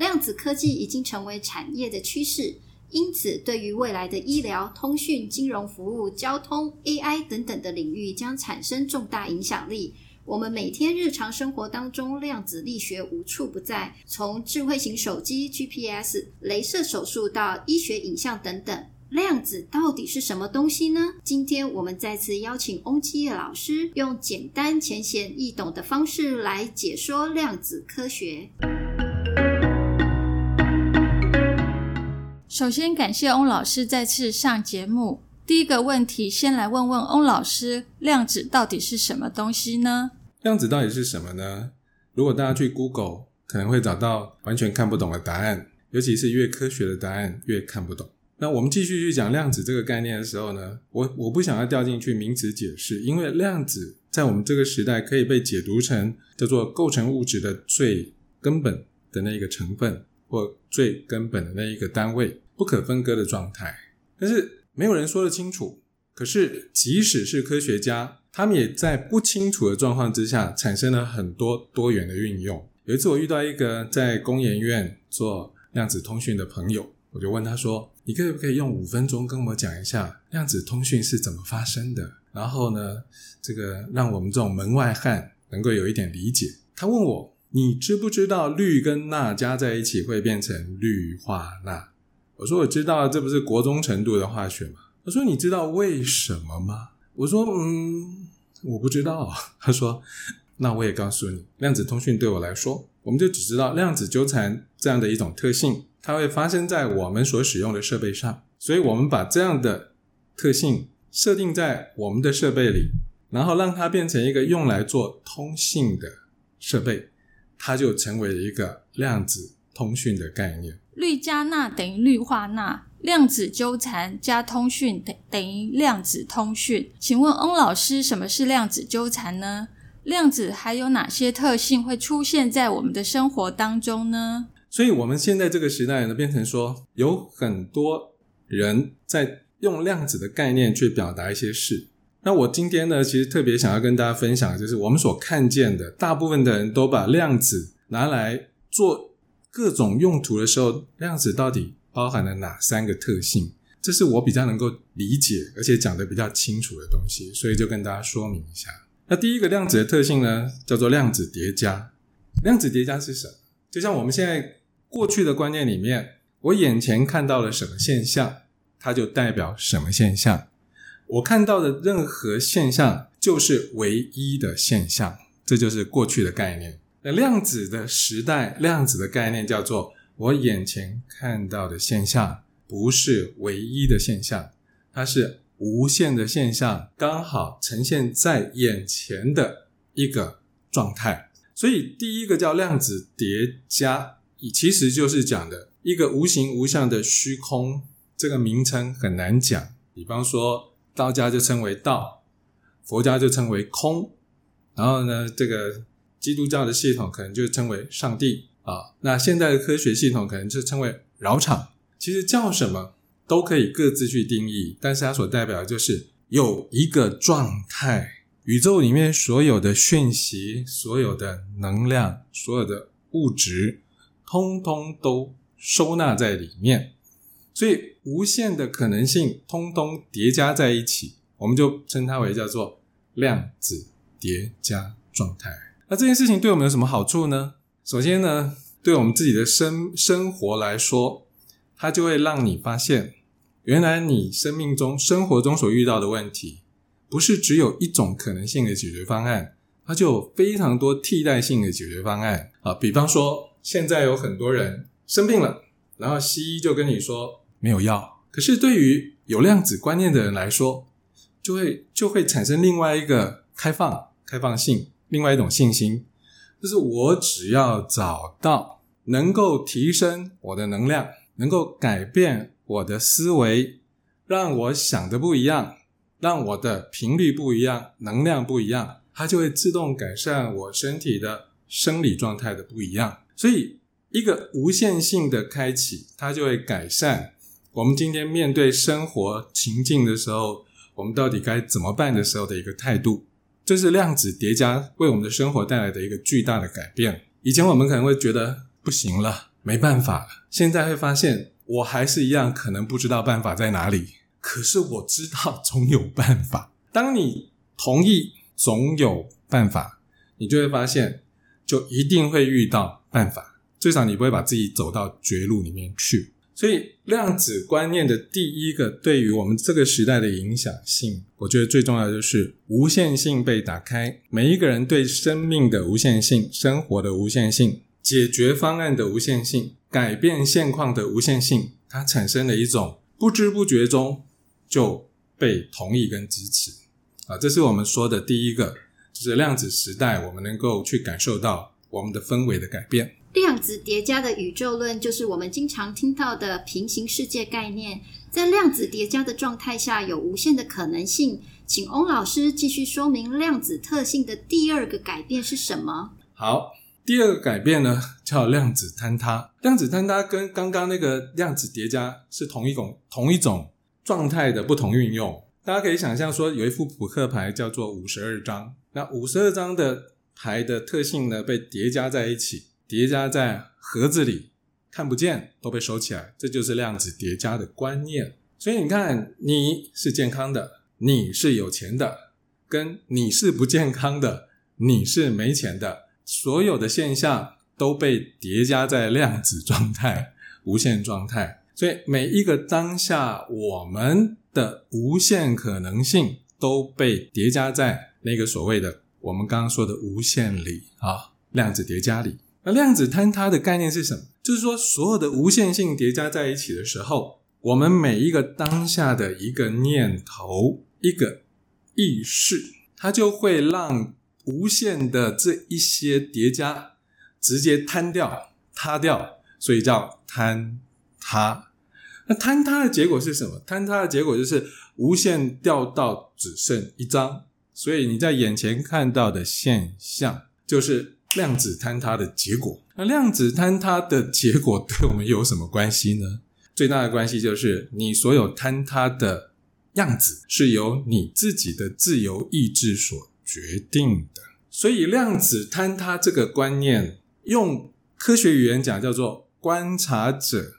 量子科技已经成为产业的趋势，因此对于未来的医疗、通讯、金融服务、交通、AI 等等的领域将产生重大影响力。我们每天日常生活当中，量子力学无处不在，从智慧型手机、GPS、镭射手术到医学影像等等。量子到底是什么东西呢？今天我们再次邀请翁基业老师，用简单、浅显易懂的方式来解说量子科学。首先，感谢翁老师再次上节目。第一个问题，先来问问翁老师，量子到底是什么东西呢？量子到底是什么呢？如果大家去 Google，可能会找到完全看不懂的答案，尤其是越科学的答案越看不懂。那我们继续去讲量子这个概念的时候呢，我我不想要掉进去名词解释，因为量子在我们这个时代可以被解读成叫做构成物质的最根本的那一个成分，或最根本的那一个单位。不可分割的状态，但是没有人说得清楚。可是，即使是科学家，他们也在不清楚的状况之下，产生了很多多元的运用。有一次，我遇到一个在工研院做量子通讯的朋友，我就问他说：“你可不可以用五分钟跟我讲一下量子通讯是怎么发生的？然后呢，这个让我们这种门外汉能够有一点理解。”他问我：“你知不知道氯跟钠加在一起会变成氯化钠？”我说我知道，这不是国中程度的化学吗？他说你知道为什么吗？我说嗯，我不知道。他说那我也告诉你，量子通讯对我来说，我们就只知道量子纠缠这样的一种特性，它会发生在我们所使用的设备上，所以我们把这样的特性设定在我们的设备里，然后让它变成一个用来做通信的设备，它就成为了一个量子通讯的概念。氯加钠等于氯化钠，量子纠缠加通讯等等于量子通讯。请问翁老师，什么是量子纠缠呢？量子还有哪些特性会出现在我们的生活当中呢？所以，我们现在这个时代呢，变成说有很多人在用量子的概念去表达一些事。那我今天呢，其实特别想要跟大家分享，就是我们所看见的，大部分的人都把量子拿来做。各种用途的时候，量子到底包含了哪三个特性？这是我比较能够理解，而且讲的比较清楚的东西，所以就跟大家说明一下。那第一个量子的特性呢，叫做量子叠加。量子叠加是什么？就像我们现在过去的观念里面，我眼前看到了什么现象，它就代表什么现象。我看到的任何现象就是唯一的现象，这就是过去的概念。那量子的时代，量子的概念叫做我眼前看到的现象不是唯一的现象，它是无限的现象，刚好呈现在眼前的一个状态。所以第一个叫量子叠加，其实就是讲的一个无形无相的虚空。这个名称很难讲，比方说道家就称为道，佛家就称为空，然后呢，这个。基督教的系统可能就称为上帝啊，那现在的科学系统可能就称为扰场。其实叫什么都可以各自去定义，但是它所代表的就是有一个状态，宇宙里面所有的讯息、所有的能量、所有的物质，通通都收纳在里面，所以无限的可能性通通叠加在一起，我们就称它为叫做量子叠加状态。那这件事情对我们有什么好处呢？首先呢，对我们自己的生生活来说，它就会让你发现，原来你生命中、生活中所遇到的问题，不是只有一种可能性的解决方案，它就有非常多替代性的解决方案啊。比方说，现在有很多人生病了，然后西医就跟你说没有药，可是对于有量子观念的人来说，就会就会产生另外一个开放、开放性。另外一种信心，就是我只要找到能够提升我的能量，能够改变我的思维，让我想的不一样，让我的频率不一样，能量不一样，它就会自动改善我身体的生理状态的不一样。所以，一个无限性的开启，它就会改善我们今天面对生活情境的时候，我们到底该怎么办的时候的一个态度。这是量子叠加为我们的生活带来的一个巨大的改变。以前我们可能会觉得不行了，没办法了。现在会发现，我还是一样，可能不知道办法在哪里。可是我知道总有办法。当你同意总有办法，你就会发现，就一定会遇到办法。至少你不会把自己走到绝路里面去。所以，量子观念的第一个对于我们这个时代的影响性，我觉得最重要就是无限性被打开。每一个人对生命的无限性、生活的无限性、解决方案的无限性、改变现况的无限性，它产生了一种不知不觉中就被同意跟支持啊！这是我们说的第一个，就是量子时代，我们能够去感受到我们的氛围的改变。量子叠加的宇宙论就是我们经常听到的平行世界概念。在量子叠加的状态下，有无限的可能性。请翁老师继续说明量子特性的第二个改变是什么？好，第二个改变呢，叫量子坍塌。量子坍塌跟刚刚那个量子叠加是同一种同一种状态的不同运用。大家可以想象说，有一副扑克牌叫做五十二张，那五十二张的牌的特性呢，被叠加在一起。叠加在盒子里，看不见都被收起来，这就是量子叠加的观念。所以你看，你是健康的，你是有钱的，跟你是不健康的，你是没钱的，所有的现象都被叠加在量子状态、无限状态。所以每一个当下，我们的无限可能性都被叠加在那个所谓的我们刚刚说的无限里啊，量子叠加里。那量子坍塌的概念是什么？就是说，所有的无限性叠加在一起的时候，我们每一个当下的一个念头、一个意识，它就会让无限的这一些叠加直接坍掉、塌掉，所以叫坍塌。那坍塌的结果是什么？坍塌的结果就是无限掉到只剩一张，所以你在眼前看到的现象就是。量子坍塌的结果，那量子坍塌的结果对我们有什么关系呢？最大的关系就是你所有坍塌的样子是由你自己的自由意志所决定的。所以，量子坍塌这个观念，用科学语言讲叫做观察者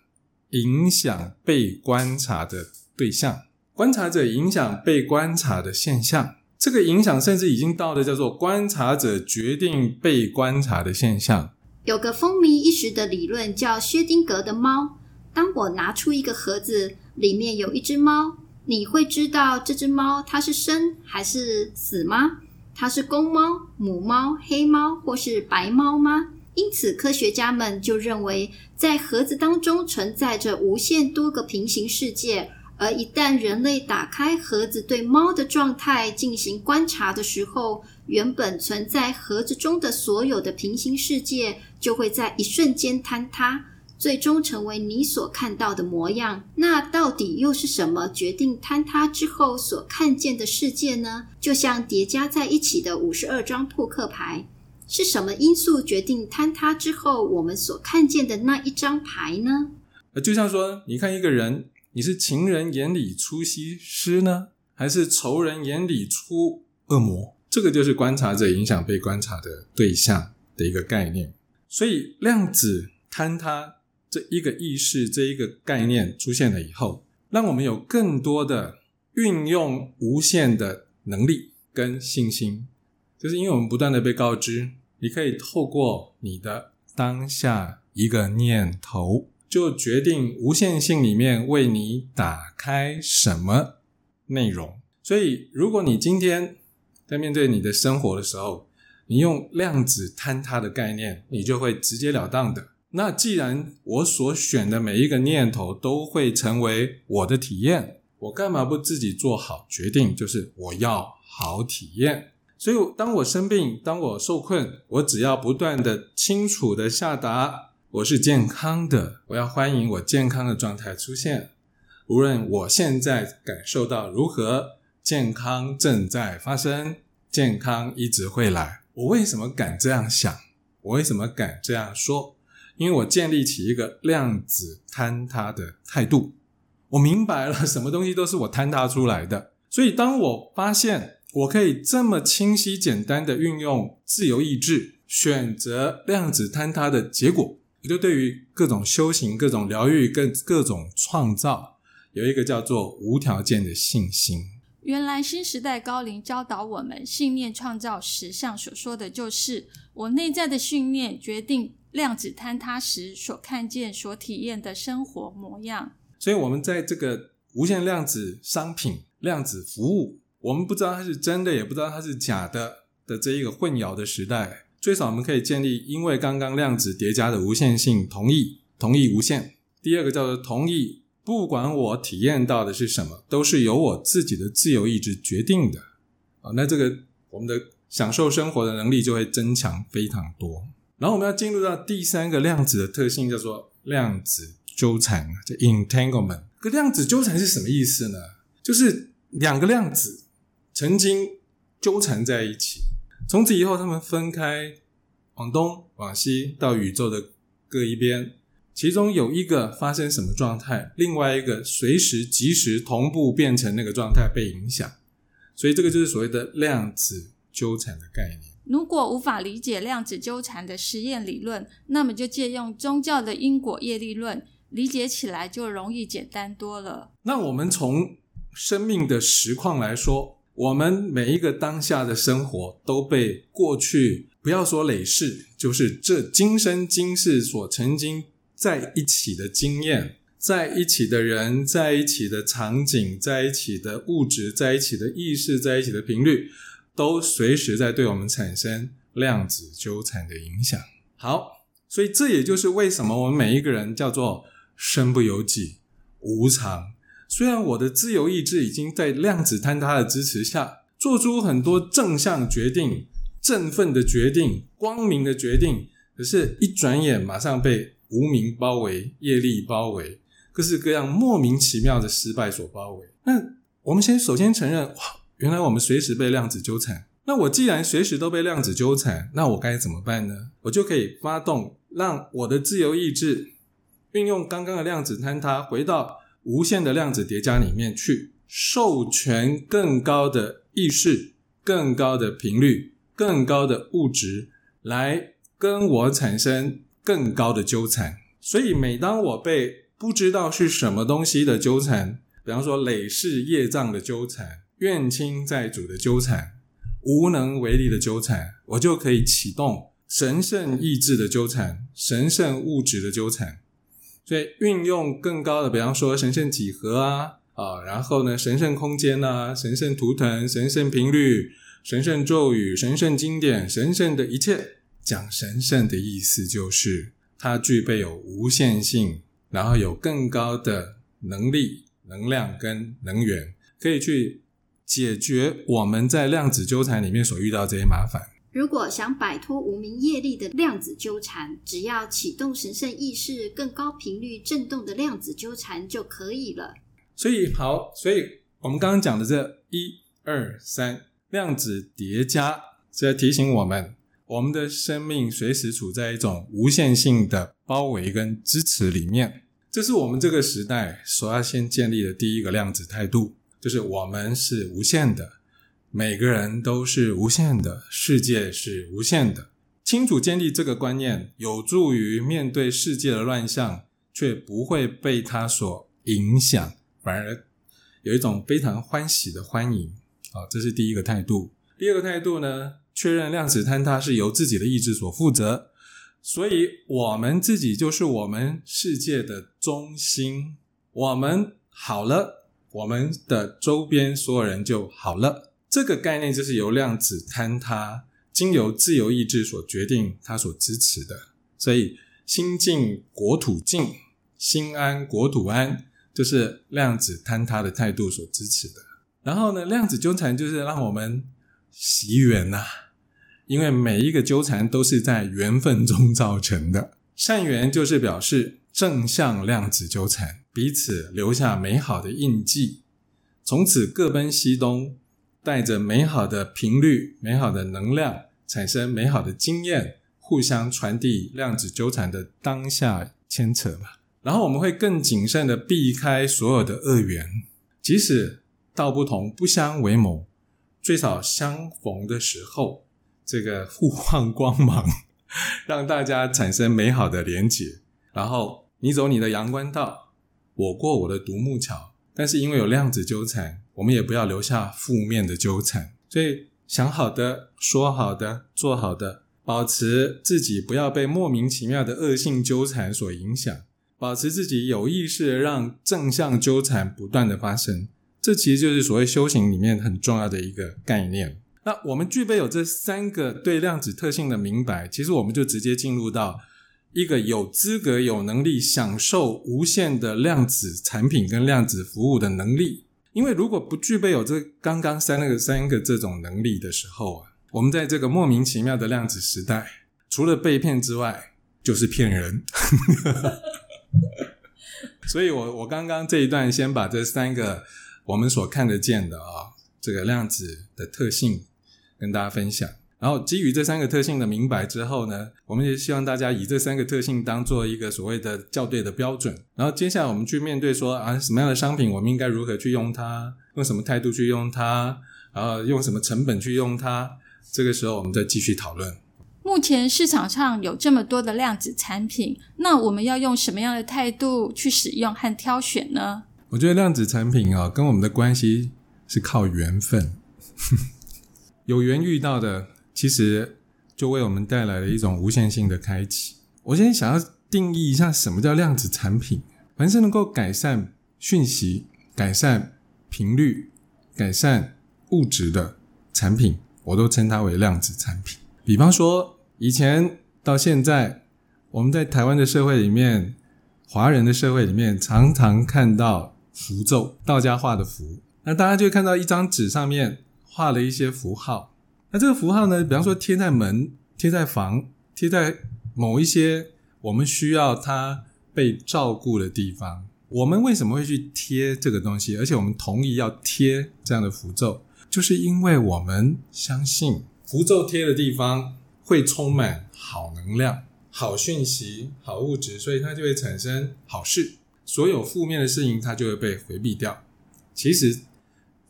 影响被观察的对象，观察者影响被观察的现象。这个影响甚至已经到了叫做观察者决定被观察的现象。有个风靡一时的理论叫薛丁格的猫。当我拿出一个盒子，里面有一只猫，你会知道这只猫它是生还是死吗？它是公猫、母猫、黑猫或是白猫吗？因此，科学家们就认为，在盒子当中存在着无限多个平行世界。而一旦人类打开盒子对猫的状态进行观察的时候，原本存在盒子中的所有的平行世界就会在一瞬间坍塌，最终成为你所看到的模样。那到底又是什么决定坍塌之后所看见的世界呢？就像叠加在一起的五十二张扑克牌，是什么因素决定坍塌之后我们所看见的那一张牌呢？就像说，你看一个人。你是情人眼里出西施呢，还是仇人眼里出恶魔？这个就是观察者影响被观察的对象的一个概念。所以，量子坍塌这一个意识、这一个概念出现了以后，让我们有更多的运用无限的能力跟信心。就是因为我们不断的被告知，你可以透过你的当下一个念头。就决定无限性里面为你打开什么内容。所以，如果你今天在面对你的生活的时候，你用量子坍塌的概念，你就会直截了当的。那既然我所选的每一个念头都会成为我的体验，我干嘛不自己做好决定？就是我要好体验。所以，当我生病，当我受困，我只要不断的清楚的下达。我是健康的，我要欢迎我健康的状态出现。无论我现在感受到如何，健康正在发生，健康一直会来。我为什么敢这样想？我为什么敢这样说？因为我建立起一个量子坍塌的态度。我明白了，什么东西都是我坍塌出来的。所以，当我发现我可以这么清晰、简单的运用自由意志，选择量子坍塌的结果，我就对于各种修行、各种疗愈、跟各种创造，有一个叫做无条件的信心。原来新时代高龄教导我们，信念创造实相所说的就是我内在的信念决定量子坍塌时所看见、所体验的生活模样。所以，我们在这个无限量子商品、量子服务，我们不知道它是真的，也不知道它是假的的这一个混淆的时代，最少我们可以建立，因为刚刚量子叠加的无限性，同意，同意无限。第二个叫做同意，不管我体验到的是什么，都是由我自己的自由意志决定的啊。那这个我们的享受生活的能力就会增强非常多。然后我们要进入到第三个量子的特性，叫做量子。纠缠，叫 entanglement。个量子纠缠是什么意思呢？就是两个量子曾经纠缠在一起，从此以后他们分开，往东往西到宇宙的各一边。其中有一个发生什么状态，另外一个随时即时同步变成那个状态被影响。所以这个就是所谓的量子纠缠的概念。如果无法理解量子纠缠的实验理论，那么就借用宗教的因果业力论。理解起来就容易简单多了。那我们从生命的实况来说，我们每一个当下的生活都被过去不要说累世，就是这今生今世所曾经在一起的经验，在一起的人，在一起的场景，在一起的物质，在一起的意识，在一起的频率，都随时在对我们产生量子纠缠的影响。好，所以这也就是为什么我们每一个人叫做。身不由己，无常。虽然我的自由意志已经在量子坍塌的支持下，做出很多正向决定、振奋的决定、光明的决定，可是，一转眼马上被无名包围、业力包围，各式各样莫名其妙的失败所包围。那我们先首先承认，哇，原来我们随时被量子纠缠。那我既然随时都被量子纠缠，那我该怎么办呢？我就可以发动，让我的自由意志。运用刚刚的量子坍塌，回到无限的量子叠加里面去，授权更高的意识、更高的频率、更高的物质来跟我产生更高的纠缠。所以，每当我被不知道是什么东西的纠缠，比方说累世业障的纠缠、怨亲债主的纠缠、无能为力的纠缠，我就可以启动神圣意志的纠缠、神圣物质的纠缠。所以运用更高的，比方说神圣几何啊，啊，然后呢，神圣空间呐，神圣图腾，神圣频率，神圣咒语，神圣经典，神圣的一切。讲神圣的意思就是它具备有无限性，然后有更高的能力、能量跟能源，可以去解决我们在量子纠缠里面所遇到这些麻烦。如果想摆脱无名业力的量子纠缠，只要启动神圣意识更高频率振动的量子纠缠就可以了。所以好，所以我们刚刚讲的这一二三量子叠加，这提醒我们，我们的生命随时处在一种无限性的包围跟支持里面。这是我们这个时代所要先建立的第一个量子态度，就是我们是无限的。每个人都是无限的，世界是无限的。清楚建立这个观念，有助于面对世界的乱象，却不会被它所影响，反而有一种非常欢喜的欢迎。好，这是第一个态度。第二个态度呢，确认量子坍塌是由自己的意志所负责，所以我们自己就是我们世界的中心。我们好了，我们的周边所有人就好了。这个概念就是由量子坍塌经由自由意志所决定，它所支持的。所以心静国土静，心安国土安，就是量子坍塌的态度所支持的。然后呢，量子纠缠就是让我们习缘呐，因为每一个纠缠都是在缘分中造成的。善缘就是表示正向量子纠缠，彼此留下美好的印记，从此各奔西东，带着美好的频率、美好的能量，产生美好的经验，互相传递量子纠缠的当下牵扯吧。然后我们会更谨慎的避开所有的恶缘，即使道不同不相为谋，最少相逢的时候，这个互换光芒。让大家产生美好的连结，然后你走你的阳关道，我过我的独木桥。但是因为有量子纠缠，我们也不要留下负面的纠缠。所以想好的、说好的、做好的，保持自己不要被莫名其妙的恶性纠缠所影响，保持自己有意识的让正向纠缠不断的发生。这其实就是所谓修行里面很重要的一个概念。那我们具备有这三个对量子特性的明白，其实我们就直接进入到一个有资格、有能力享受无限的量子产品跟量子服务的能力。因为如果不具备有这刚刚三那个三个这种能力的时候啊，我们在这个莫名其妙的量子时代，除了被骗之外，就是骗人。所以我我刚刚这一段先把这三个我们所看得见的啊，这个量子的特性。跟大家分享，然后基于这三个特性的明白之后呢，我们也希望大家以这三个特性当做一个所谓的校对的标准。然后接下来我们去面对说啊，什么样的商品我们应该如何去用它，用什么态度去用它，然后用什么成本去用它。这个时候我们再继续讨论。目前市场上有这么多的量子产品，那我们要用什么样的态度去使用和挑选呢？我觉得量子产品啊，跟我们的关系是靠缘分。有缘遇到的，其实就为我们带来了一种无限性的开启。我今天想要定义一下什么叫量子产品。凡是能够改善讯息、改善频率、改善物质的产品，我都称它为量子产品。比方说，以前到现在，我们在台湾的社会里面，华人的社会里面，常常看到符咒，道家画的符，那大家就会看到一张纸上面。画了一些符号，那这个符号呢？比方说贴在门、贴在房、贴在某一些我们需要它被照顾的地方。我们为什么会去贴这个东西？而且我们同意要贴这样的符咒，就是因为我们相信符咒贴的地方会充满好能量、好讯息、好物质，所以它就会产生好事。所有负面的事情，它就会被回避掉。其实。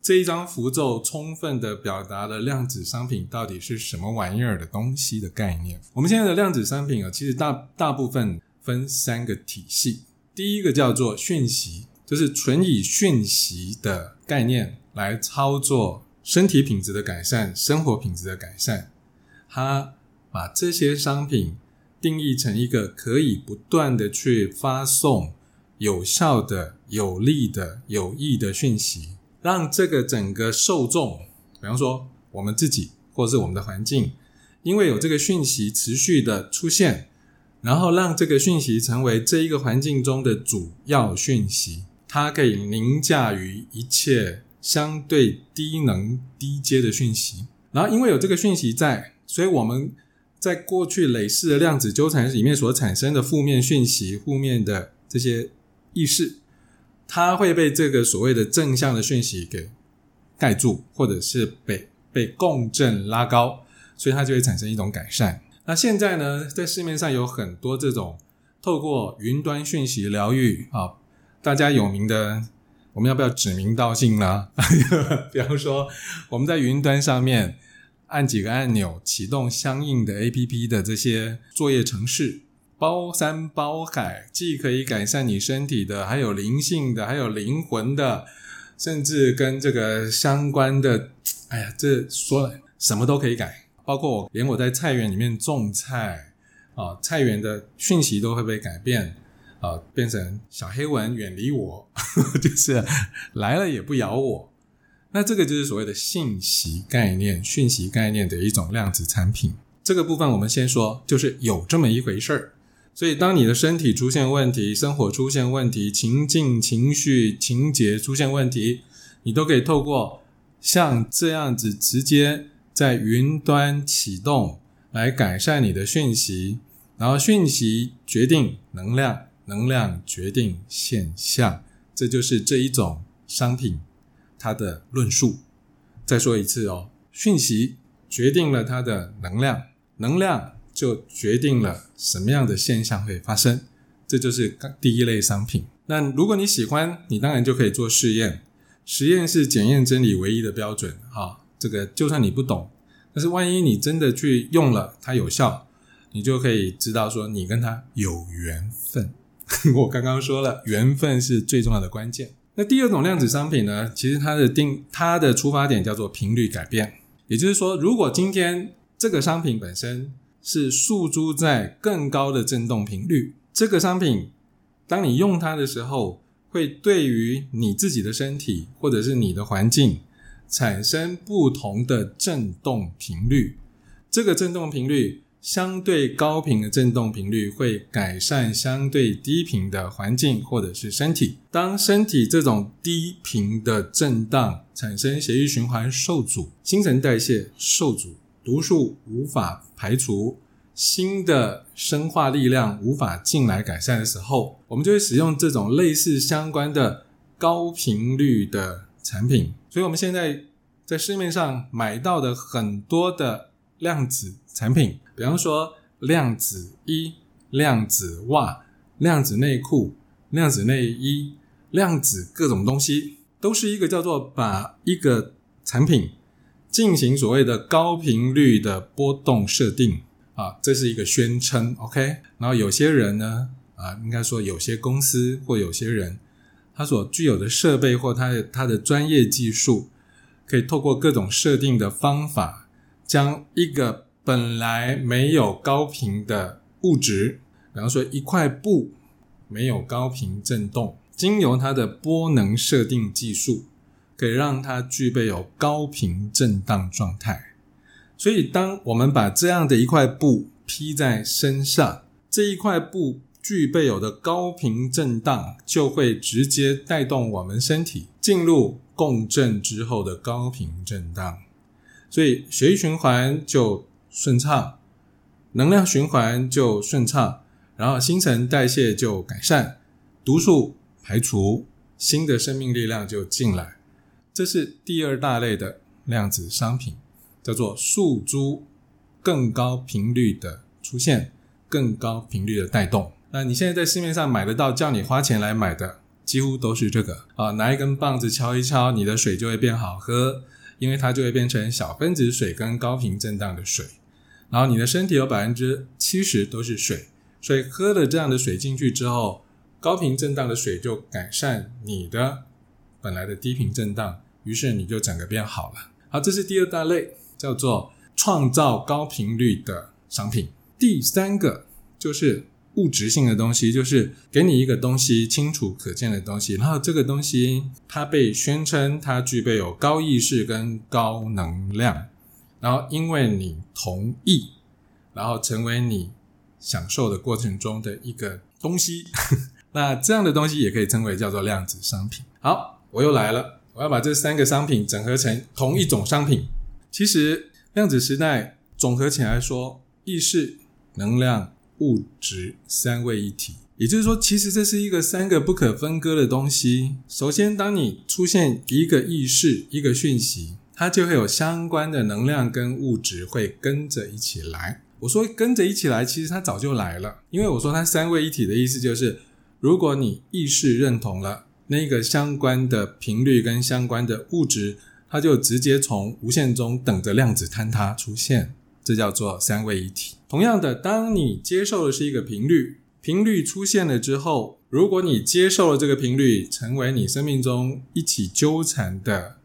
这一张符咒充分的表达了量子商品到底是什么玩意儿的东西的概念。我们现在的量子商品啊，其实大大部分分三个体系。第一个叫做讯息，就是纯以讯息的概念来操作身体品质的改善、生活品质的改善。它把这些商品定义成一个可以不断的去发送有效的、有利的、有益的讯息。让这个整个受众，比方说我们自己或者是我们的环境，因为有这个讯息持续的出现，然后让这个讯息成为这一个环境中的主要讯息，它可以凌驾于一切相对低能低阶的讯息。然后因为有这个讯息在，所以我们在过去累世的量子纠缠里面所产生的负面讯息、负面的这些意识。它会被这个所谓的正向的讯息给盖住，或者是被被共振拉高，所以它就会产生一种改善。那现在呢，在市面上有很多这种透过云端讯息疗愈啊，大家有名的，我们要不要指名道姓呢？比方说，我们在云端上面按几个按钮，启动相应的 A P P 的这些作业程式。包山包海，既可以改善你身体的，还有灵性的，还有灵魂的，甚至跟这个相关的，哎呀，这说了什么都可以改，包括我连我在菜园里面种菜啊，菜园的讯息都会被改变啊，变成小黑蚊远离我，就是来了也不咬我。那这个就是所谓的信息概念、讯息概念的一种量子产品。这个部分我们先说，就是有这么一回事儿。所以，当你的身体出现问题、生活出现问题、情境、情绪、情节出现问题，你都可以透过像这样子直接在云端启动来改善你的讯息，然后讯息决定能量，能量决定现象，这就是这一种商品它的论述。再说一次哦，讯息决定了它的能量，能量就决定了什么样的现象会发生，这就是第一类商品。那如果你喜欢，你当然就可以做试验，实验是检验真理唯一的标准。哈，这个就算你不懂，但是万一你真的去用了，它有效，你就可以知道说你跟它有缘分。我刚刚说了，缘分是最重要的关键。那第二种量子商品呢？其实它的定它的出发点叫做频率改变，也就是说，如果今天这个商品本身是诉诸在更高的振动频率，这个商品当你用它的时候，会对于你自己的身体或者是你的环境产生不同的振动频率，这个振动频率。相对高频的振动频率会改善相对低频的环境或者是身体。当身体这种低频的震荡产生血液循环受阻、新陈代谢受阻、毒素无法排除、新的生化力量无法进来改善的时候，我们就会使用这种类似相关的高频率的产品。所以，我们现在在市面上买到的很多的量子产品。比方说，量子衣、量子袜、量子内裤、量子内衣、量子各种东西，都是一个叫做把一个产品进行所谓的高频率的波动设定啊，这是一个宣称。OK，然后有些人呢，啊，应该说有些公司或有些人，他所具有的设备或他的他的专业技术，可以透过各种设定的方法，将一个。本来没有高频的物质，比方说一块布没有高频振动，经由它的波能设定技术，可以让它具备有高频震荡状态。所以，当我们把这样的一块布披在身上，这一块布具备有的高频震荡，就会直接带动我们身体进入共振之后的高频震荡，所以血液循环就。顺畅，能量循环就顺畅，然后新陈代谢就改善，毒素排除，新的生命力量就进来。这是第二大类的量子商品，叫做数珠更高频率的出现，更高频率的带动。那你现在在市面上买得到，叫你花钱来买的，几乎都是这个啊，拿一根棒子敲一敲，你的水就会变好喝，因为它就会变成小分子水跟高频震荡的水。然后你的身体有百分之七十都是水，所以喝了这样的水进去之后，高频震荡的水就改善你的本来的低频震荡，于是你就整个变好了。好，这是第二大类，叫做创造高频率的商品。第三个就是物质性的东西，就是给你一个东西，清楚可见的东西，然后这个东西它被宣称它具备有高意识跟高能量。然后，因为你同意，然后成为你享受的过程中的一个东西，那这样的东西也可以称为叫做量子商品。好，我又来了，我要把这三个商品整合成同一种商品。其实，量子时代总合起来说，意识、能量、物质三位一体。也就是说，其实这是一个三个不可分割的东西。首先，当你出现一个意识、一个讯息。它就会有相关的能量跟物质会跟着一起来。我说跟着一起来，其实它早就来了。因为我说它三位一体的意思就是，如果你意识认同了那个相关的频率跟相关的物质，它就直接从无限中等着量子坍塌出现，这叫做三位一体。同样的，当你接受的是一个频率，频率出现了之后，如果你接受了这个频率，成为你生命中一起纠缠的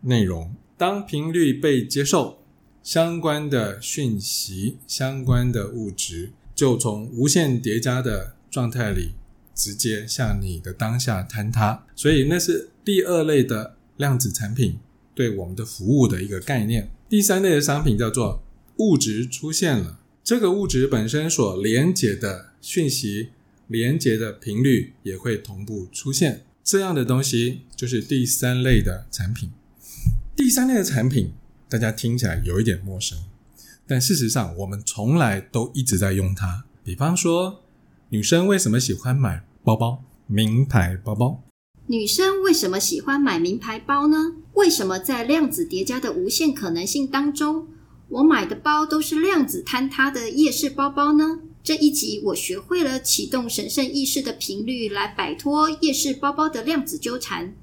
内容。当频率被接受，相关的讯息、相关的物质就从无限叠加的状态里直接向你的当下坍塌。所以，那是第二类的量子产品对我们的服务的一个概念。第三类的商品叫做物质出现了，这个物质本身所连接的讯息、连接的频率也会同步出现。这样的东西就是第三类的产品。第三类的产品，大家听起来有一点陌生，但事实上我们从来都一直在用它。比方说，女生为什么喜欢买包包，名牌包包？女生为什么喜欢买名牌包呢？为什么在量子叠加的无限可能性当中，我买的包都是量子坍塌的夜市包包呢？这一集我学会了启动神圣意识的频率，来摆脱夜市包包的量子纠缠。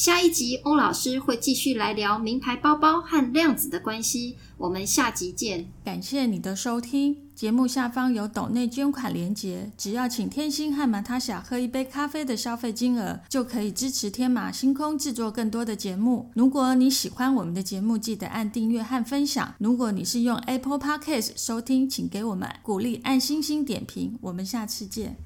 下一集，翁老师会继续来聊名牌包包和量子的关系。我们下集见。感谢你的收听，节目下方有抖内捐款连结，只要请天心和马塔夏喝一杯咖啡的消费金额，就可以支持天马星空制作更多的节目。如果你喜欢我们的节目，记得按订阅和分享。如果你是用 Apple Podcast 收听，请给我们鼓励，按星星点评。我们下次见。